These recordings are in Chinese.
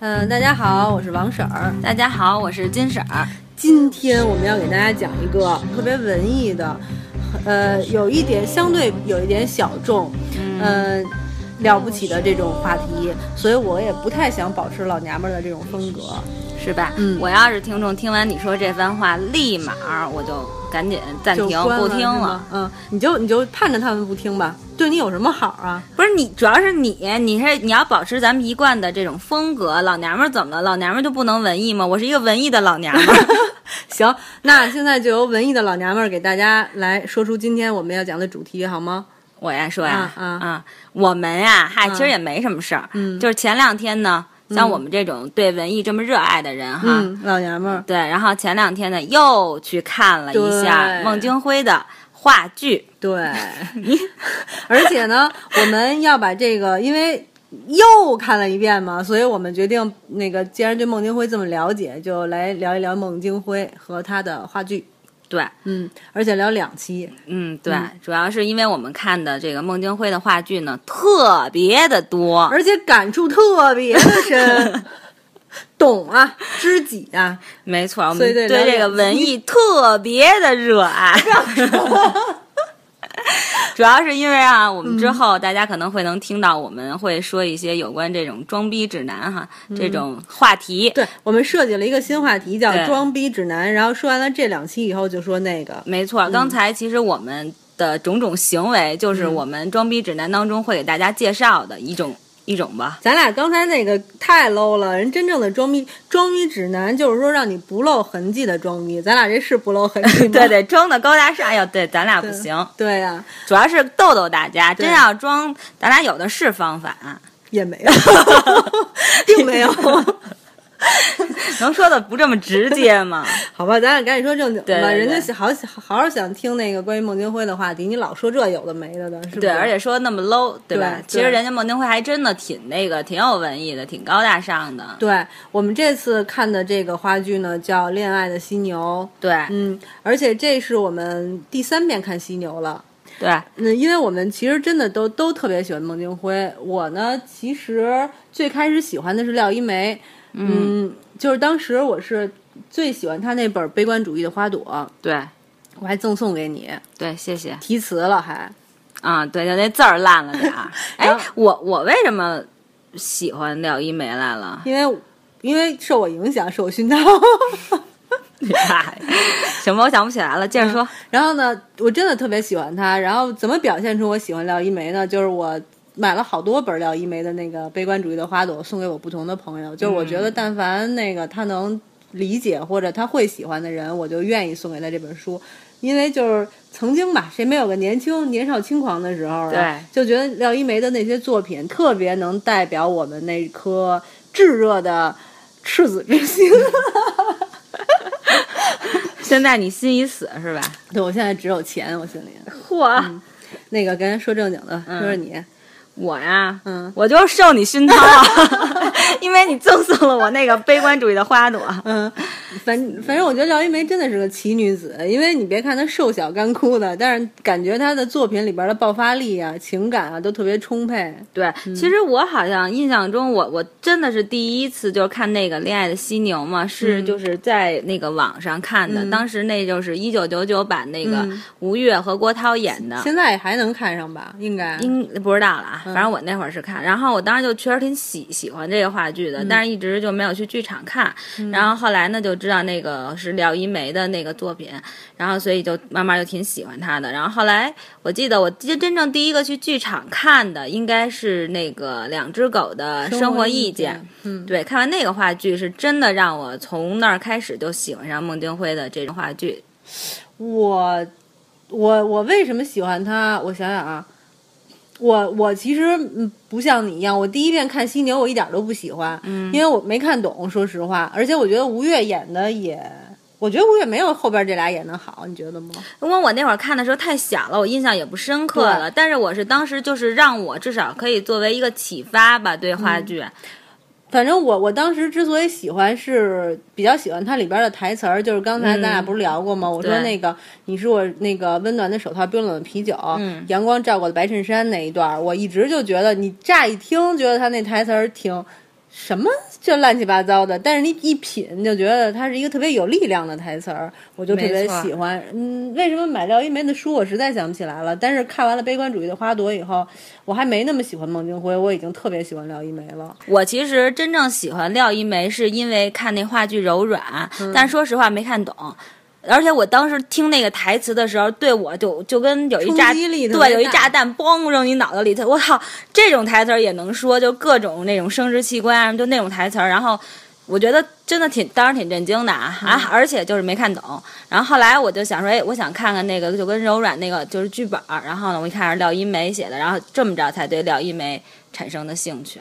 嗯、大家好，我是王婶儿。大家好，我是金婶儿。今天我们要给大家讲一个特别文艺的，呃，有一点相对有一点小众，嗯、了不起的这种话题，所以我也不太想保持老娘们儿的这种风格。是吧？嗯我要是听众，听完你说这番话，立马我就赶紧暂停不听了。嗯，你就你就盼着他们不听吧，对你有什么好啊？不是你，主要是你，你是你要保持咱们一贯的这种风格。老娘们儿怎么了？老娘们儿就不能文艺吗？我是一个文艺的老娘们儿。行，那现在就由文艺的老娘们儿给大家来说出今天我们要讲的主题，好吗？我呀说呀，啊啊我们呀，嗨，啊其实也没什么事儿，嗯就是前两天呢，像我们这种对文艺这么热爱的人哈，嗯，老娘们儿。对，然后前两天呢又去看了一下孟京辉的话剧。对，而且呢，我们要把这个，因为又看了一遍嘛，所以我们决定，那个既然对孟京辉这么了解，就来聊一聊孟京辉和他的话剧。对，嗯，而且聊两期。嗯，对，主要是因为我们看的这个孟京辉的话剧呢特别的多，而且感触特别的深，懂啊，知己啊，没错，我们对这个文艺特别的热爱。主要是因为啊，我们之后大家可能会能听到，我们会说一些有关这种装逼指南哈、这种话题。对我们设计了一个新话题，叫“装逼指南”。然后说完了这两期以后，就说那个，没错，刚才其实我们的种种行为，就是我们装逼指南当中会给大家介绍的一种一种吧。咱俩刚才那个太 low 了，人真正的装逼装逼指南就是说让你不露痕迹的装逼，咱俩这是不露痕迹吗？对对，装的高大上，哎呦对咱俩不行，对呀、主要是逗逗大家。真要装，咱俩有的是方法，也没有，并没有。能说的不这么直接吗？好吧，咱俩赶紧说正经的吧。对对对人家想好好好想听那个关于孟京辉的话题，你老说这有的没的的，是不是？对，而且说那么 low，对吧？对其实人家孟京辉还真的挺那个，挺有文艺的，挺高大上的。对我们这次看的这个话剧呢，叫《恋爱的犀牛》。对嗯，而且这是我们第三遍看犀牛了。对，那，因为我们其实真的都都特别喜欢孟京辉。我呢，其实最开始喜欢的是廖一梅，嗯，就是当时我是最喜欢他那本《悲观主义的花朵》，对我还赠送给你，对，谢谢题词了还。啊。对，就那字儿烂了点儿。哎，我我为什么喜欢廖一梅来了？因为因为受我影响，受我熏陶。行吧，我想不起来了，接着说。然后呢，我真的特别喜欢他。然后怎么表现出我喜欢廖一梅呢？就是我买了好多本廖一梅的那个《悲观主义的花朵》，送给我不同的朋友。就是我觉得，但凡那个他能理解或者他会喜欢的人，我就愿意送给他这本书。因为就是曾经吧，谁没有个年轻年少轻狂的时候啊？对，就觉得廖一梅的那些作品特别能代表我们那颗炙热的赤子之心。现在你心已死是吧？对我现在只有钱，我心里。嚯，那个，咱说正经的，说说你。我呀，嗯我就受你熏陶啊，因为你赠送了我那个悲观主义的花朵。嗯，反反正我觉得廖一梅真的是个奇女子，因为你别看她瘦小干枯的，但是感觉她的作品里边的爆发力啊、情感啊都特别充沛。对，其实我好像印象中我，我真的是第一次就是看那个《恋爱的犀牛》嘛，是就是在那个网上看的，嗯当时那就是一九九九版那个嗯吴越和郭涛演的。现在还能看上吧？应该。应不知道了啊，反正我那会儿是看，然后我当时就确实挺喜喜欢这个话剧的，但是一直就没有去剧场看。然后后来呢，就知道那个是廖一梅的那个作品，然后所以就慢慢就挺喜欢她的。然后后来我记得我真真正第一个去剧场看的应该是那个两只狗的生活意见。嗯，对，看完那个话剧是真的让我从那儿开始就喜欢上孟京辉的这种话剧。我我我为什么喜欢他？我想想啊，我我其实嗯不像你一样，我第一遍看犀牛我一点都不喜欢，嗯因为我没看懂，说实话，而且我觉得吴越演的也。我觉得吴越没有后边这俩演的好，你觉得吗？因为我那会儿看的时候太小了，我印象也不深刻了。但是我是当时就是让我至少可以作为一个启发吧，对话剧。反正我我当时之所以喜欢，是比较喜欢它里边的台词儿，就是刚才咱俩不是聊过吗？我说那个你是我那个温暖的手套，冰冷的啤酒，嗯阳光照过的白衬衫那一段儿，我一直就觉得你乍一听觉得他那台词儿挺什么就乱七八糟的，但是你一品就觉得它是一个特别有力量的台词儿，我就特别喜欢。嗯，为什么买廖一梅的书，我实在想不起来了。但是看完了《悲观主义的花朵》以后，我还没那么喜欢孟京辉，我已经特别喜欢廖一梅了。我其实真正喜欢廖一梅，是因为看那话剧《柔软》，但说实话没看懂。而且我当时听那个台词的时候，对我就就跟有一炸对有一炸弹嘣扔你脑袋里头，我操，这种台词也能说，就各种那种生殖器官啊，就那种台词然后我觉得真的挺当时挺震惊的啊啊！而且就是没看懂。然后后来我就想说，哎，我想看看那个就跟柔软那个就是剧本儿然后呢，我一看是廖一梅写的，然后这么着才对廖一梅产生的兴趣。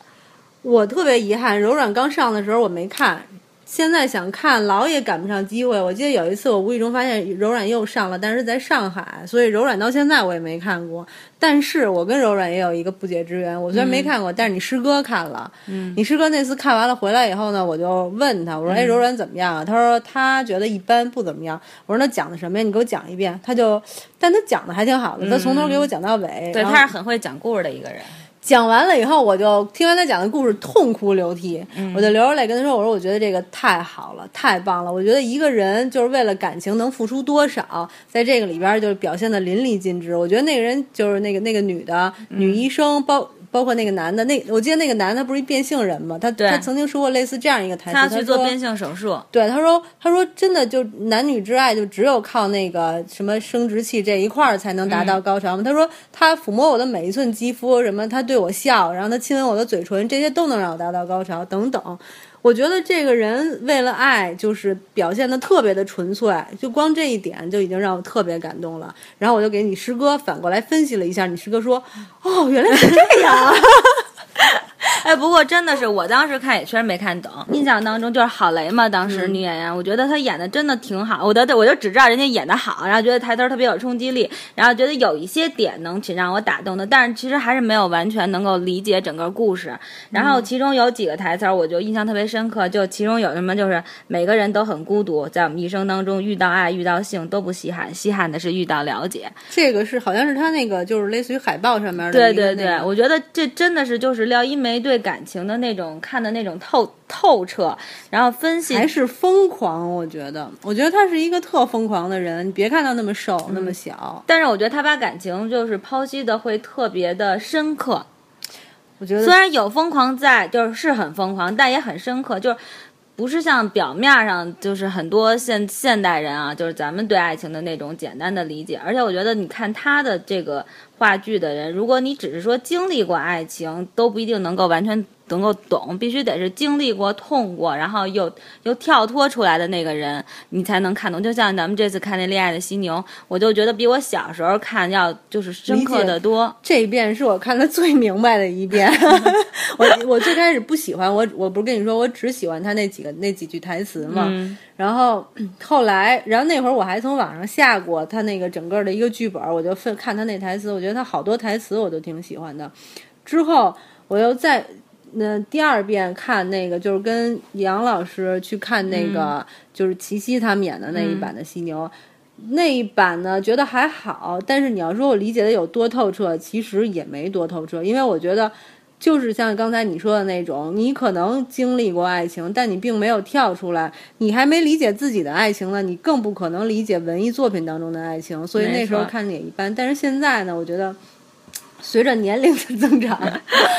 我特别遗憾，柔软刚上的时候我没看。现在想看，老也赶不上机会。我记得有一次，我无意中发现柔软又上了，但是在上海，所以柔软到现在我也没看过。但是我跟柔软也有一个不解之缘，我虽然没看过，但是你师哥看了。嗯。你师哥那次看完了回来以后呢，我就问他，我说：“哎，柔软怎么样啊？”他说：“他觉得一般，不怎么样。”我说：“那讲的什么呀？你给我讲一遍。”他就，但他讲的还挺好的，他从头给我讲到尾。对，他是很会讲故事的一个人。讲完了以后，我就听完他讲的故事，痛哭流涕。我就流着泪跟他说：“我说，我觉得这个太好了，太棒了。我觉得一个人就是为了感情能付出多少，在这个里边就是表现的淋漓尽致。我觉得那个人就是那个那个女的女医生包。”包括那个男的，那我记得那个男的不是一变性人吗？他他曾经说过类似这样一个台词，他去做变性手术。对，他说他说真的就男女之爱就只有靠那个什么生殖器这一块儿才能达到高潮吗？他说他抚摸我的每一寸肌肤，什么他对我笑，然后他亲吻我的嘴唇，这些都能让我达到高潮，等等。我觉得这个人为了爱，就是表现的特别的纯粹，就光这一点就已经让我特别感动了。然后我就给你师哥反过来分析了一下，你师哥说：“哦，原来是这样啊。”哎，不过真的是，我当时看也确实没看懂。印象当中就是郝蕾嘛，当时女演员，我觉得她演的真的挺好。我的我就只知道人家演的好，然后觉得台词特别有冲击力，然后觉得有一些点能挺让我打动的，但是其实还是没有完全能够理解整个故事。然后其中有几个台词我就印象特别深刻，就其中有什么就是每个人都很孤独，在我们一生当中遇到爱、遇到性都不稀罕，稀罕的是遇到了解。这个是好像是他那个就是类似于海报上面的。对对对，我觉得这真的是就是廖一梅对。感情的那种看的那种透透彻，然后分析还是疯狂。我觉得，我觉得他是一个特疯狂的人。你别看他那么瘦，那么小，但是我觉得他把感情就是剖析的会特别的深刻。我觉得虽然有疯狂在，就是是很疯狂，但也很深刻。就是不是像表面上就是很多现现代人啊，就是咱们对爱情的那种简单的理解。而且我觉得，你看他的这个。话剧的人，如果你只是说经历过爱情，都不一定能够完全能够懂，必须得是经历过、痛过，然后又又跳脱出来的那个人，你才能看懂。就像咱们这次看那《恋爱的犀牛》，我就觉得比我小时候看要就是深刻的多。这一遍是我看的最明白的一遍。我 我最开始不喜欢我，我不是跟你说我只喜欢他那几个那几句台词吗？然后后来，然后那会儿我还从网上下过他那个整个的一个剧本，我就分看他那台词，我觉得他好多台词我都挺喜欢的。之后我又再那第二遍看那个，就是跟杨老师去看那个，就是齐溪他们演的那一版的《犀牛》，那一版呢觉得还好，但是你要说我理解的有多透彻，其实也没多透彻，因为我觉得。就是像刚才你说的那种，你可能经历过爱情，但你并没有跳出来，你还没理解自己的爱情呢，你更不可能理解文艺作品当中的爱情。所以那时候看也一般。但是现在呢，我觉得随着年龄的增长，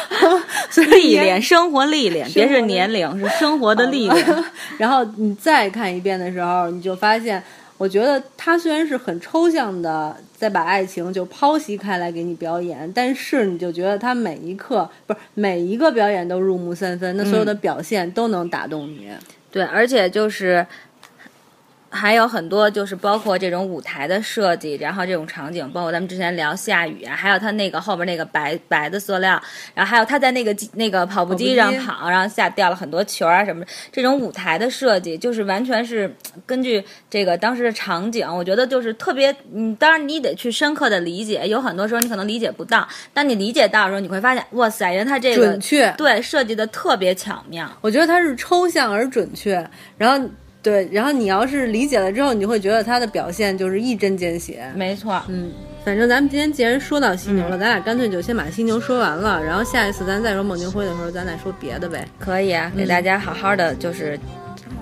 历练生活历练，别是年龄，是生活的历练。然后你再看一遍的时候，你就发现。我觉得他虽然是很抽象的，在把爱情就剖析开来给你表演，但是你就觉得他每一刻不是每一个表演都入木三分，那所有的表现都能打动你。对，而且就是。还有很多，就是包括这种舞台的设计，然后这种场景，包括咱们之前聊下雨啊，还有他那个后边那个白白的塑料，然后还有他在那个那个跑步机上跑，然后下掉了很多球啊什么，这种舞台的设计，就是完全是根据这个当时的场景，我觉得就是特别，嗯，当然你得去深刻的理解，有很多时候你可能理解不到，当你理解到的时候，你会发现，哇塞，人他这个准确，对，设计的特别巧妙，我觉得它是抽象而准确，然后。对，然后你要是理解了之后，你就会觉得他的表现就是一针见血。没错，嗯。反正咱们今天既然说到犀牛了，咱俩干脆就先把犀牛说完了，然后下一次咱再说孟京辉的时候，咱再说别的呗。可以啊，给大家好好的就是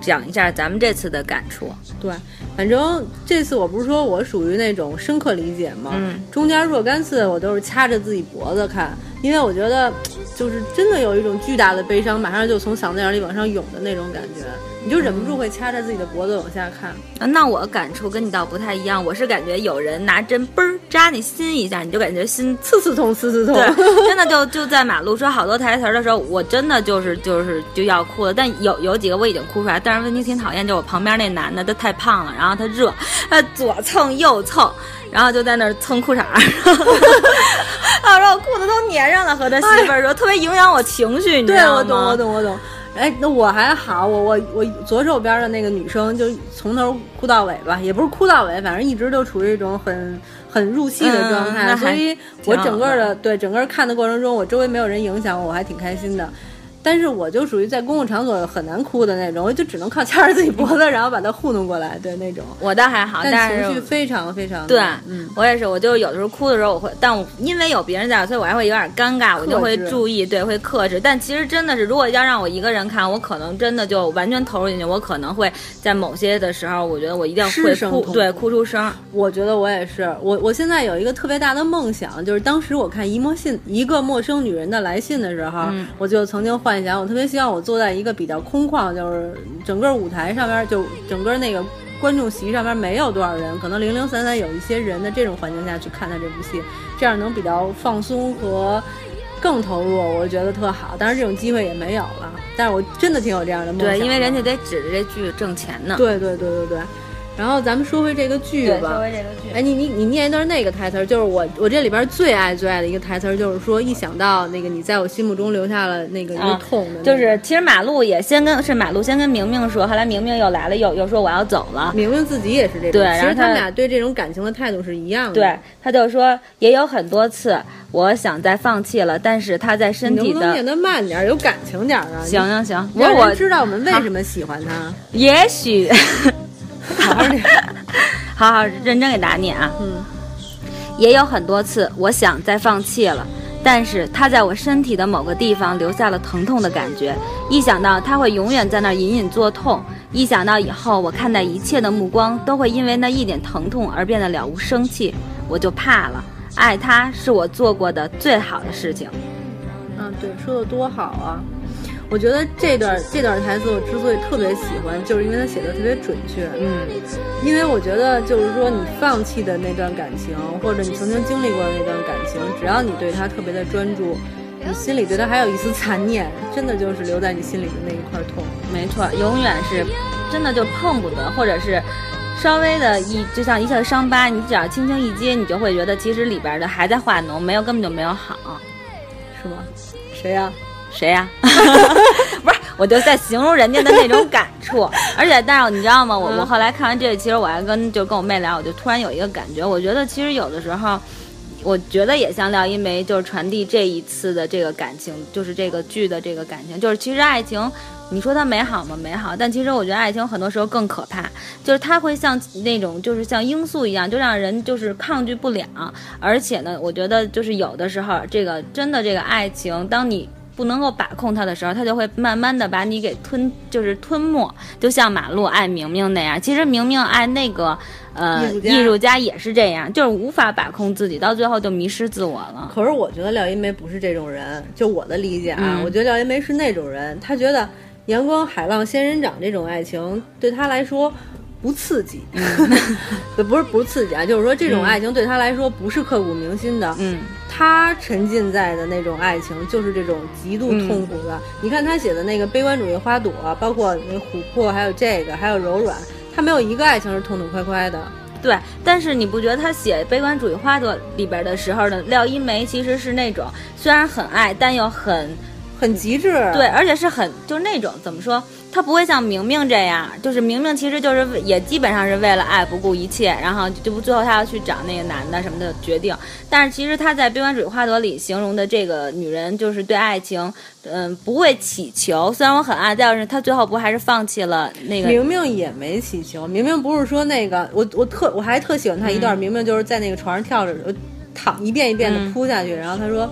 讲一下咱们这次的感触。对，反正这次我不是说我属于那种深刻理解吗？嗯，中间若干次我都是掐着自己脖子看，因为我觉得就是真的有一种巨大的悲伤，马上就从嗓子眼里往上涌的那种感觉，你就忍不住会掐着自己的脖子往下看。啊那我感触跟你倒不太一样，我是感觉有人拿针嘣儿扎你心一下，你就感觉心刺刺痛，刺刺痛。对，真的就就在马路说好多台词儿的时候，我真的就是就是就要哭了。但有有几个我已经哭出来，但是问题挺讨厌，就我旁边那男的他太胖了，然后他热，他左蹭右蹭，然后就在那儿蹭裤衩儿，啊，然后裤子都粘上了，和他媳妇儿说，特别影响我情绪，你知，道吗？我懂，我懂，我懂。哎，那我还好，我我我左手边的那个女生就从头哭到尾吧，也不是哭到尾，反正一直都处于一种很很入戏的状态，嗯所以我整个的对整个看的过程中，我周围没有人影响我，我还挺开心的。但是我就属于在公共场所很难哭的那种，我就只能靠掐着自己脖子，然后把它糊弄过来，对那种。我倒还好，但情绪非常非常对，嗯，我也是，我就有的时候哭的时候，我会，但我因为有别人在，所以我还会有点尴尬，我就会注意，对，会克制。但其实真的是，如果要让我一个人看，我可能真的就完全投入进去，我可能会在某些的时候，我觉得我一定会哭，对，哭出声。我觉得我也是，我我现在有一个特别大的梦想，就是当时我看一陌信一个陌生女人的来信的时候，嗯我就曾经幻想，我特别希望我坐在一个比较空旷，就是整个舞台上面，就整个那个观众席上面没有多少人，可能零零散散有一些人的这种环境下去看他这部戏，这样能比较放松和更投入，我觉得特好。当然这种机会也没有了，但是我真的挺有这样的梦想的。对，因为人家得指着这剧挣钱呢。对对对对对。然后咱们说回这个剧，吧，说回这个剧，哎，你你你念一段那个台词儿，就是我我这里边最爱最爱的一个台词儿，就是说一想到那个你在我心目中留下了那个一个啊痛的那个、就是其实马路也先跟是马路先跟明明说，后来明明又来了，又又说我要走了。明明自己也是这种，对然后他其实他们俩对这种感情的态度是一样的。对，，他就说也有很多次我想再放弃了，但是他在身体的能不能念得慢点儿，有感情点儿啊？行行行，你，让我知道我们为什么喜欢他。也许好 好念，好好认真给大家念啊。嗯，也有很多次我想再放弃了，但是他在我身体的某个地方留下了疼痛的感觉。一想到他会永远在那儿隐隐作痛，一想到以后我看待一切的目光都会因为那一点疼痛而变得了无生气，我就怕了。爱他是我做过的最好的事情。嗯，对，说的多好啊！我觉得这段这段台词我之所以特别喜欢，就是因为他写的特别准确。嗯，因为我觉得，就是说你放弃的那段感情，或者你曾经经历过的那段感情，只要你对他特别的专注，你心里对他还有一丝残念，真的就是留在你心里的那一块痛。没错，永远是真的就碰不得，或者是。稍微的一，就像一下伤疤，你只要轻轻一接，你就会觉得其实里边的还在化脓，没有根本就没有好。是吗？谁呀、谁呀、不是，我就在形容人家的那种感触。而且，但是你知道吗？我我后来看完这个，其实我还跟就跟我妹聊，我就突然有一个感觉，我觉得其实有的时候。我觉得也像廖一梅，就是传递这一次的这个感情，就是这个剧的这个感情，就是其实爱情，你说它美好吗？美好，但其实我觉得爱情很多时候更可怕，就是它会像那种就是像罂粟一样，就让人就是抗拒不了。而且呢，我觉得就是有的时候，这个真的这个爱情，当你不能够把控它的时候，它就会慢慢的把你给吞，就是吞没，就像马路爱明明那样。其实明明爱那个呃艺术家也是这样，就是无法把控自己，到最后就迷失自我了。可是我觉得廖一梅不是这种人，就我的理解啊，嗯我觉得廖一梅是那种人，她觉得阳光海浪仙人掌这种爱情对她来说不刺激，对，不是不是刺激啊，就是说这种嗯爱情对他来说不是刻骨铭心的。嗯，他沉浸在的那种爱情就是这种极度痛苦的。你看他写的那个悲观主义花朵，包括那琥珀，还有这个，还有柔软，他没有一个爱情是痛痛快快的。对。但是你不觉得他写《悲观主义花朵》里边的时候呢，廖一梅其实是那种虽然很爱，但又很。很极致。对，而且是很就是那种怎么说，他不会像明明这样，就是明明其实就是也基本上是为了爱不顾一切，然后就不最后他要去找那个男的什么的决定。但是其实他在《悲观主义花朵》里形容的这个女人，就是对爱情，嗯，不会乞求。虽然我很爱，但是他最后不还是放弃了那个？明明也没乞求，明明不是说那个我我特我还特喜欢他一段，明明就是在那个床上跳着，躺一遍一遍的扑下去，然后他说。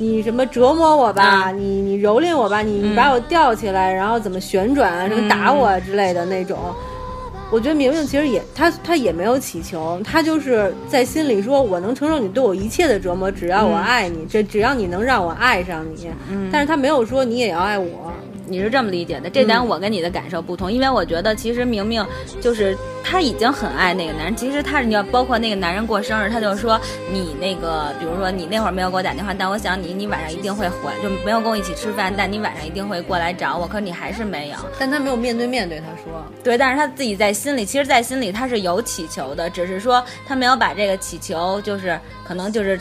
你什么折磨我吧？你你蹂躏我吧？你你把我吊起来，然后怎么旋转啊？什么打我之类的那种？我觉得明明其实也他他也没有祈求，他就是在心里说：“我能承受你对我一切的折磨，只要我爱你，这只要你能让我爱上你。”但是他没有说你也要爱我。你是这么理解的，这点我跟你的感受不同，因为我觉得其实明明就是他已经很爱那个男人，其实他你要包括那个男人过生日，他就说你那个，比如说你那会儿没有给我打电话，但我想你，你晚上一定会回，就没有跟我一起吃饭，但你晚上一定会过来找我，可你还是没有，但他没有面对面对他说，对，但是他自己在心里，其实，在心里他是有祈求的，只是说他没有把这个祈求，就是可能就是。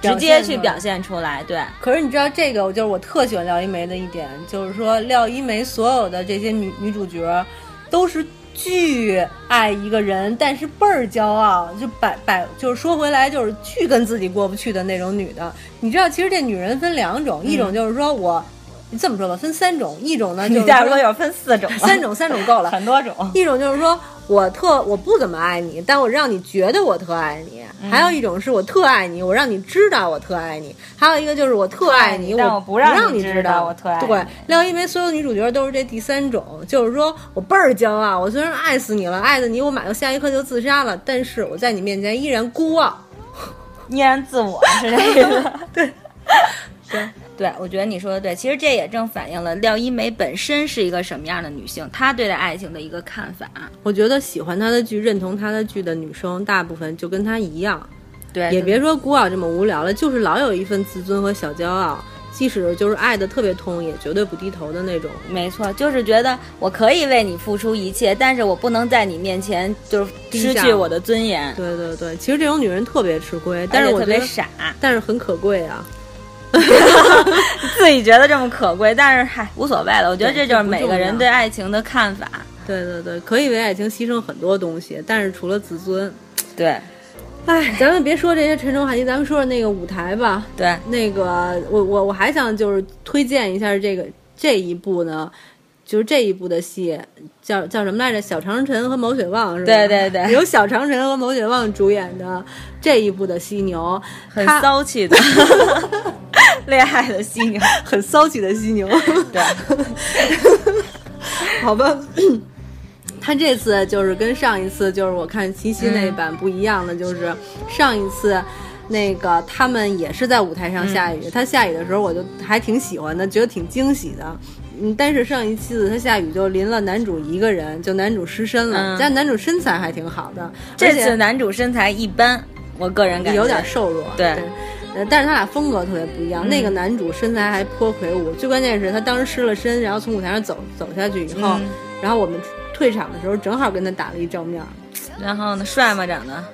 直接去表现出来，对。可是你知道这个，就是我特喜欢廖一梅的一点，就是说廖一梅所有的这些女女主角，都是巨爱一个人，但是倍儿骄傲，就百百就是说回来就是巨跟自己过不去的那种女的。你知道，其实这女人分两种，一种就是说我。你这么说吧，分三种，一种呢 就是假如说有分四种，三种三种够了，很多种。一种就是说我特我不怎么爱你，但我让你觉得我特爱你；还有一种是我特爱你，我让你知道我特爱你；还有一个就是我特爱你，我不让你知道我特爱你。对，廖一梅所有女主角都是这第三种，就是说我倍儿骄傲，我虽然爱死你了，爱的你我马上下一刻就自杀了，但是我在你面前依然孤傲，依然自我，是这个。对，对。对，我觉得你说的对。其实这也正反映了廖一梅本身是一个什么样的女性，她对待爱情的一个看法。我觉得喜欢她的剧、认同她的剧的女生，大部分就跟她一样。对，也别说孤傲这么无聊了，就是老有一份自尊和小骄傲，即使就是爱的特别痛，也绝对不低头的那种。没错，就是觉得我可以为你付出一切，但是我不能在你面前就是失去我的尊严。对对对，其实这种女人特别吃亏，但是我特别傻，但是很可贵啊。自己觉得这么可贵，但是嗨，无所谓了。我觉得这就是每个人对爱情的看法。对对对，可以为爱情牺牲很多东西，但是除了自尊，对。哎，咱们别说这些沉重话题，咱们说说那个舞台吧。对，那个我我我还想就是推荐一下这个这一部呢。就是这一部的戏叫叫什么来着？小长城和毛血旺是吧？对对对，由小长城和毛血旺主演的这一部的犀牛，很骚气的，恋爱的犀牛，很骚气的犀牛。对，好吧，他这次就是跟上一次就是我看七夕那版不一样的，就是上一次那个他们也是在舞台上下雨，他下雨的时候我就还挺喜欢的，觉得挺惊喜的。嗯，但是上一次他下雨就淋了男主一个人，就男主失身了。但男主身材还挺好的，这次男主身材一般，我个人感觉有点瘦弱。对，呃，但是他俩风格特别不一样。那个男主身材还颇魁梧，最关键是他当时失了身，然后从舞台上走走下去以后，然后我们退场的时候正好跟他打了一照面。然后呢，帅吗？长得？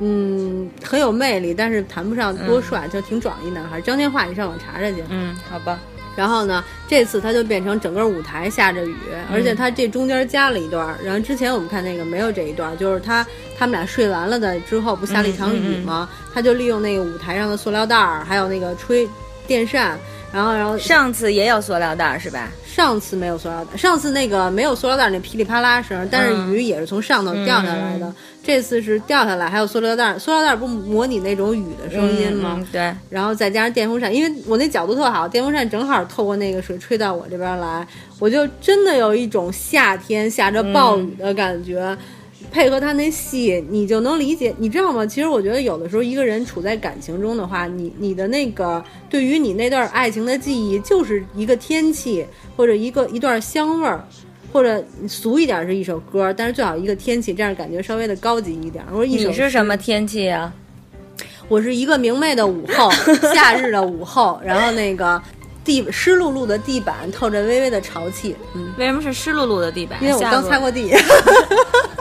嗯，很有魅力，但是谈不上多帅，就挺壮一男孩。张天化，你上网查查去。嗯，好吧。然后呢，这次他就变成整个舞台下着雨，而且他这中间加了一段。然后之前我们看那个没有这一段，就是他他们俩睡完了的之后，不下了一场雨吗？他就利用那个舞台上的塑料袋儿，还有那个吹电扇，然后然后上次也有塑料袋儿是吧？上次没有塑料袋，上次那个没有塑料袋那噼里啪啦声，但是雨也是从上头掉下来的。这次是掉下来，还有塑料袋，塑料袋不模拟那种雨的声音吗？对。然后再加上电风扇，因为我那角度特好，电风扇正好透过那个水吹到我这边来，我就真的有一种夏天下着暴雨的感觉。配合他那戏，你就能理解，你知道吗？其实我觉得有的时候一个人处在感情中的话，你你的那个对于你那段爱情的记忆，就是一个天气或者一个一段香味儿。或者俗一点是一首歌，但是最好一个天气，这样感觉稍微的高级一点。我说你是什么天气啊？我是一个明媚的午后，夏日的午后，然后那个地湿漉漉的地板透着微微的潮气。嗯，为什么是湿漉漉的地板？因为我刚擦过地。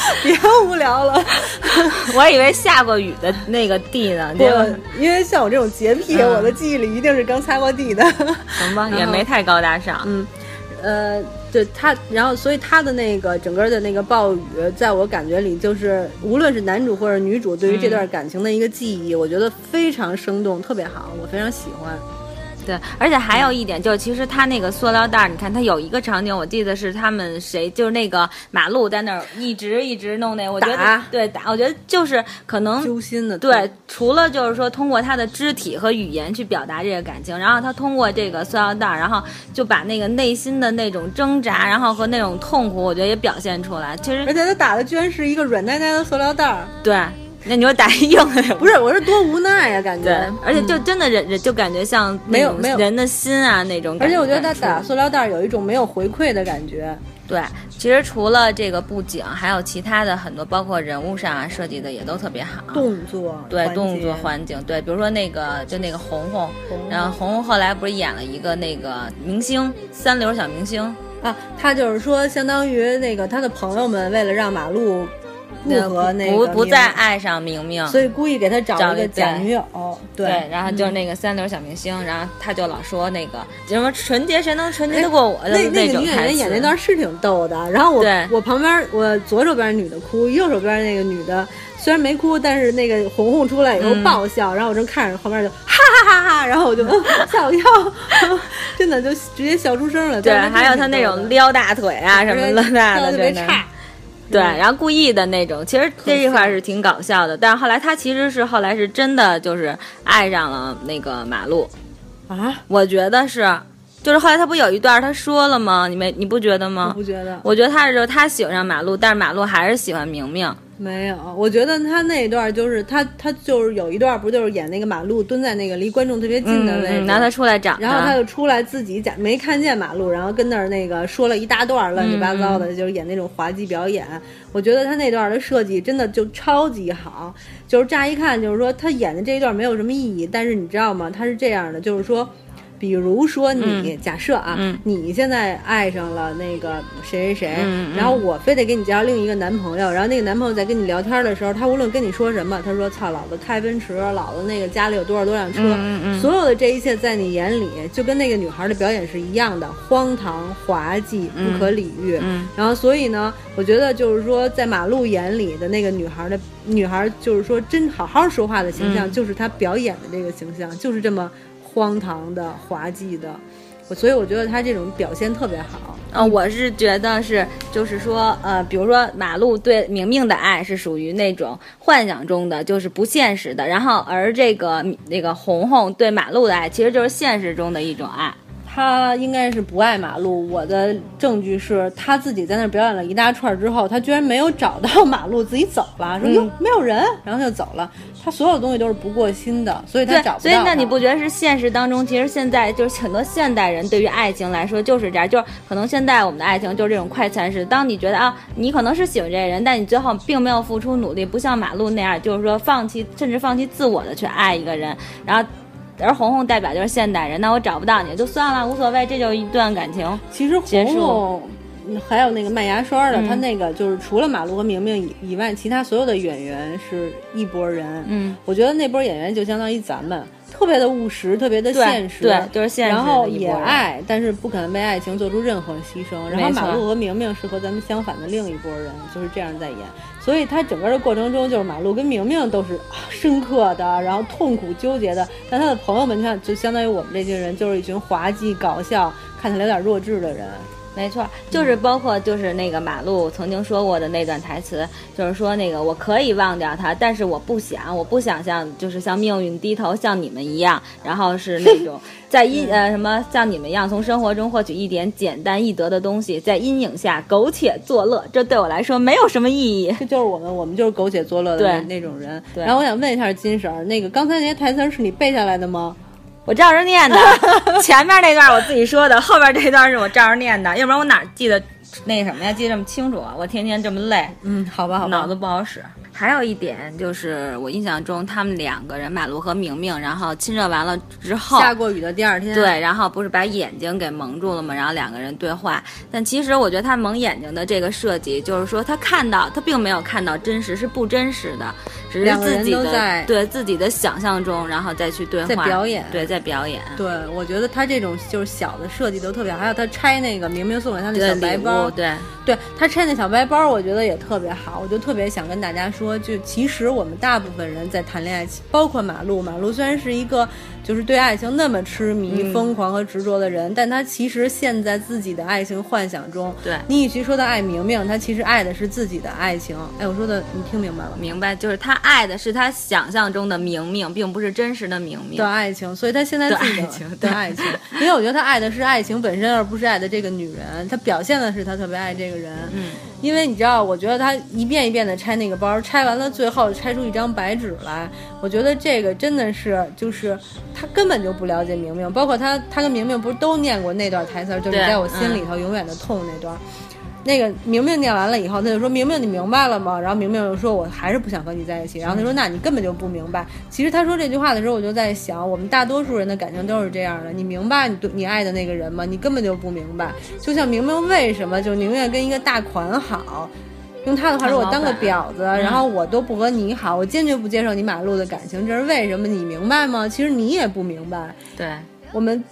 别无聊了。我以为下过雨的那个地呢。不，因为像我这种洁癖，我的记忆里一定是刚擦过地的。行吧，也没太高大上。嗯，呃，对他，然后所以他的那个整个的那个暴雨，在我感觉里，就是无论是男主或者女主对于这段感情的一个记忆，我觉得非常生动，特别好，我非常喜欢。对，而且还有一点就是，其实他那个塑料袋，你看他有一个场景，我记得是他们谁，就是那个马路在那儿一直一直弄那，我觉得对打，我觉得就是可能揪心的。对，除了就是说通过他的肢体和语言去表达这个感情，然后他通过这个塑料袋，然后就把那个内心的那种挣扎，然后和那种痛苦，我觉得也表现出来。其实，而且他打的居然是一个软呆呆的塑料袋。对。那你说打硬的 不是？我是多无奈呀，感觉。而且就真的人人就感觉像没有没有人的心啊那种。而且我觉得他打塑料袋有一种没有回馈的感觉。对，其实除了这个布景，还有其他的很多，包括人物上啊设计的也都特别好。动作对动作环境对，比如说那个就那个红红，然后红红后来不是演了一个那个明星三流小明星啊，他就是说相当于那个他的朋友们为了让马路。不和那个不不再爱上明明，所以故意给他找一个假女友。对，然后就是那个三流小明星，然后他就老说那个什么纯洁，谁能纯洁得过我？那那个女演员演那段是挺逗的。然后我我旁边我左手边女的哭，右手边那个女的虽然没哭，但是那个红红出来以后爆笑，然后我正看着后边就哈哈哈哈，然后我就 吓我一跳，真的就直接笑出声了。对，还有他那种撩大腿啊什么的，特别差。对，然后故意的那种，其实这一块是挺搞笑的。但是后来他其实是后来是真的就是爱上了那个马路，啊，我觉得是，就是后来他不有一段他说了吗？你没你不觉得吗？不觉得。我觉得他是他喜欢上马路，但是马路还是喜欢明明。没有，我觉得他那一段就是他，他就是有一段不就是演那个马路蹲在那个离观众特别近的位置，拿他出来找，然后他就出来自己假没看见马路，然后跟那儿那个说了一大段乱七八糟的，就是演那种滑稽表演。我觉得他那段的设计真的就超级好，就是乍一看就是说他演的这一段没有什么意义，但是你知道吗？他是这样的，就是说。比如说你假设啊，你现在爱上了那个谁谁谁，然后我非得给你介绍另一个男朋友，然后那个男朋友在跟你聊天的时候，他无论跟你说什么，他说操，老子开奔驰，老子那个家里有多少多辆车，所有的这一切在你眼里就跟那个女孩的表演是一样的，荒唐、滑稽、不可理喻。然后所以呢，我觉得就是说，在马路眼里的那个女孩的女孩，就是说真好好说话的形象，就是她表演的这个形象，就是这么。荒唐的、滑稽的，我所以我觉得他这种表现特别好。嗯，我是觉得是，就是说，呃，比如说马路对明明的爱是属于那种幻想中的，就是不现实的。然后，而这个那个红红对马路的爱，其实就是现实中的一种爱。他应该是不爱马路。我的证据是他自己在那表演了一大串之后，他居然没有找到马路，自己走了，说哟没有人，然后就走了。他所有东西都是不过心的，所以他找不到。所以那你不觉得是现实当中，其实现在就是很多现代人对于爱情来说就是这样，就是可能现在我们的爱情就是这种快餐式。当你觉得啊，你可能是喜欢这个人，但你最后并没有付出努力，不像马路那样，就是说放弃甚至放弃自我的去爱一个人，然后。而红红代表就是现代人，那我找不到你就算了，无所谓，这就是一段感情。其实红红还有那个卖牙刷的，他那个就是除了马路和明明以以外，其他所有的演员是一拨人。嗯，我觉得那波演员就相当于咱们，特别的务实，特别的现实，对，就是现实。然后也爱，但是不肯为爱情做出任何牺牲。然后马路和明明是和咱们相反的另一拨人，就是这样在演。所以他整个的过程中，就是马路跟明明都是深刻的，然后痛苦纠结的。但他的朋友们，你看，就相当于我们这些人，就是一群滑稽搞笑、看起来有点弱智的人。没错，就是包括就是那个马路曾经说过的那段台词，就是说那个我可以忘掉他，但是我不想，我不想像就是像命运低头，像你们一样，然后是那种在阴 呃什么像你们一样从生活中获取一点简单易得的东西，在阴影下苟且作乐，这对我来说没有什么意义。这就是我们，我们就是苟且作乐的那种人。然后我想问一下金婶儿，那个刚才那些台词是你背下来的吗？我照着念的，前面那段我自己说的，后边这段是我照着念的，要不然我哪记得那什么呀？记得这么清楚啊？我天天这么累，嗯，好吧，好吧，脑子不好使。还有一点就是，我印象中他们两个人，马路和明明，然后亲热完了之后，下过雨的第二天，对，然后不是把眼睛给蒙住了吗？然后两个人对话，但其实我觉得他蒙眼睛的这个设计，就是说他看到他并没有看到真实，是不真实的，只是自己的在对自己的想象中，然后再去对话，在表演。对，在表演，对，我觉得他这种就是小的设计都特别好，还有他拆那个明明送给他那小白包物，，对，对他拆那小白包，我觉得也特别好，我就特别想跟大家说，就其实我们大部分人在谈恋爱，包括马路，马路虽然是一个就是对爱情那么痴迷、嗯疯狂和执着的人，但他其实陷在自己的爱情幻想中。对你与其说他爱明明，他其实爱的是自己的爱情。哎，我说的你听明白了？明白，就是他爱的是他想象中的明明，并不是真实的明明的。爱情，所以他现在自己的爱情对的爱情，因为我觉得他爱的是爱情本身，而不是爱的这个女人。他表现的是他特别爱这个人，嗯，因为你知道，我觉得他一遍一遍的拆那个包，拆完了最后拆出一张白纸来，我觉得这个真的是就是他根本就不了解明明，包括他他跟明明不是都念过那段台词儿，就是你在我心里头永远的痛那段。那个明明念完了以后，他就说：“明明，你明白了吗？”然后明明就说：“我还是不想和你在一起。”然后他说：“那你根本就不明白。”其实他说这句话的时候，我就在想，我们大多数人的感情都是这样的。你明白你对你爱的那个人吗？你根本就不明白。就像明明为什么就宁愿跟一个大款好，用他的话说，我当个婊子，然后我都不和你好，我坚决不接受你马路的感情，这是为什么？你明白吗？其实你也不明白。对，我们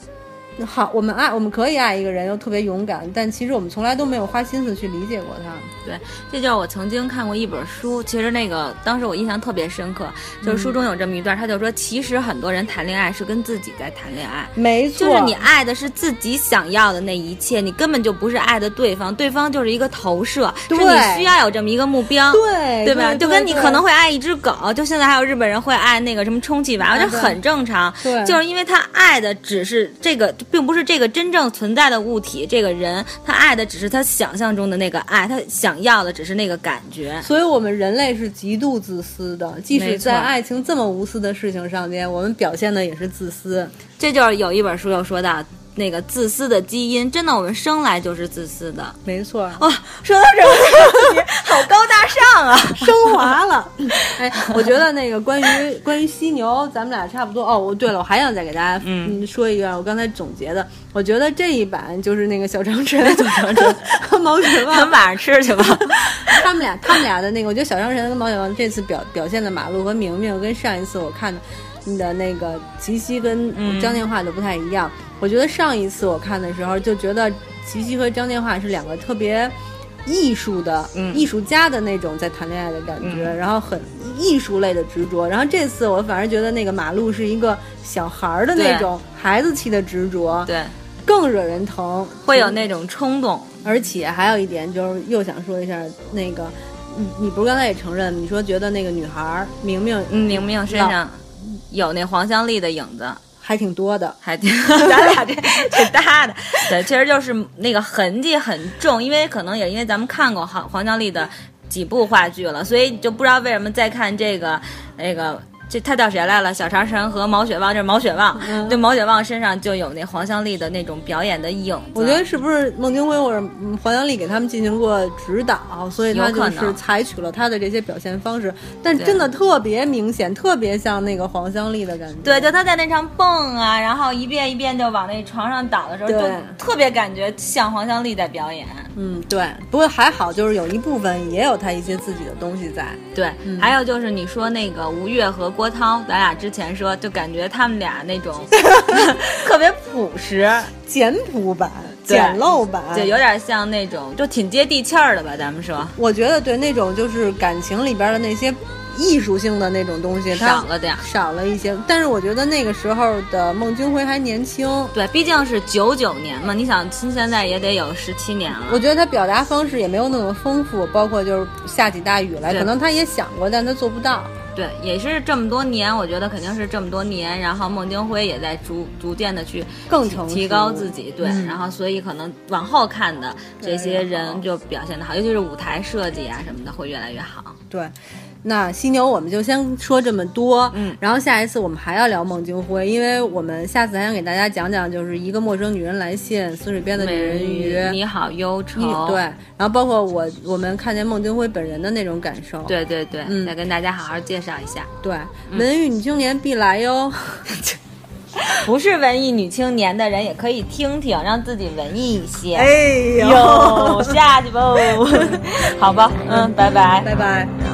好，我们爱，我们可以爱一个人，又特别勇敢，但其实我们从来都没有花心思去理解过他。对，这就是我曾经看过一本书，其实那个当时我印象特别深刻，就是书中有这么一段，他就说，其实很多人谈恋爱是跟自己在谈恋爱。没错，就是你爱的是自己想要的那一切，你根本就不是爱的对方，对方就是一个投射，是你需要有这么一个目标，对对吧？就跟你可能会爱一只狗，就现在还有日本人会爱那个什么充气娃娃，这很正常。对就是因为他爱的只是这个，并不是这个真正存在的物体，这个人，他爱的只是他想象中的那个爱，他想要的只是那个感觉。所以我们人类是极度自私的，即使在爱情这么无私的事情上面，我们表现的也是自私。这就是有一本书又说到那个自私的基因，真的我们生来就是自私的。没错，哇、说到这个问题，好高大上啊！升华了。哎，我觉得那个关于 关于犀牛，咱们俩差不多。哦，我对了，我还想再给大家嗯说一个，我刚才总结的，我觉得这一版就是那个小长城、小长城和毛血旺咱晚上吃去吧。他们俩，他们俩的那个，我觉得小长城跟毛血旺这次表表现的马路和明明，跟上一次我看的你的那个齐溪跟嗯张电话都不太一样。我觉得上一次我看的时候，就觉得齐溪和张建华是两个特别。艺术的、嗯艺术家的那种在谈恋爱的感觉，嗯然后很艺术类的执着。然后这次我反而觉得那个马路是一个小孩儿的那种孩子气的执着，对，更惹人疼，会有那种冲动。而且还有一点就是，又想说一下那个，你你不是刚才也承认，你说觉得那个女孩儿明明嗯，明明身上有那黄香丽的影子，还挺多的，还挺咱俩这挺搭的。对，其实就是那个痕迹很重，因为可能也因为咱们看过黄黄江丽的几部话剧了，所以就不知道为什么再看这个那个。这他叫谁来了？小长城和毛血旺，这是毛血旺。嗯对，毛血旺身上就有那黄香丽的那种表演的影子。我觉得是不是孟京辉或者嗯黄香丽给他们进行过指导，所以他就是有可能采取了他的这些表现方式，但真的特别明显，特别像那个黄香丽的感觉。对，就他在那场蹦啊，然后一遍一遍就往那床上倒的时候，对就特别感觉像黄香丽在表演。嗯，对。不过还好，就是有一部分也有他一些自己的东西在。对，嗯还有就是你说那个吴越和郭涛，咱俩之前说，就感觉他们俩那种 特别朴实，简朴版、简陋版，就有点像那种就挺接地气儿的吧，咱们说我觉得对那种就是感情里边的那些艺术性的那种东西，少了点。少了一些。但是我觉得那个时候的孟京辉还年轻，对，毕竟是九九年嘛，你想亲现在也得有十七年了。我觉得他表达方式也没有那么丰富，包括就是下起大雨来，可能他也想过，但他做不到。对，也是这么多年，我觉得肯定是这么多年，然后孟京辉也在逐逐渐的去更提高自己，对，嗯然后所以可能往后看的这些人就表现的好，尤其是舞台设计啊什么的会越来越好。对，那犀牛我们就先说这么多，嗯，然后下一次我们还要聊孟京辉，因为我们下次还想给大家讲讲，就是一个陌生女人来信，孙水边的美人鱼，你好忧愁，对，然后包括我我们看见孟京辉本人的那种感受，对对对，嗯再跟大家好好介绍一下。对，文艺女青年必来哟。不是文艺女青年的人也可以听听，让自己文艺一些。哎呦，哟，下去吧，好吧，嗯，拜拜，拜拜。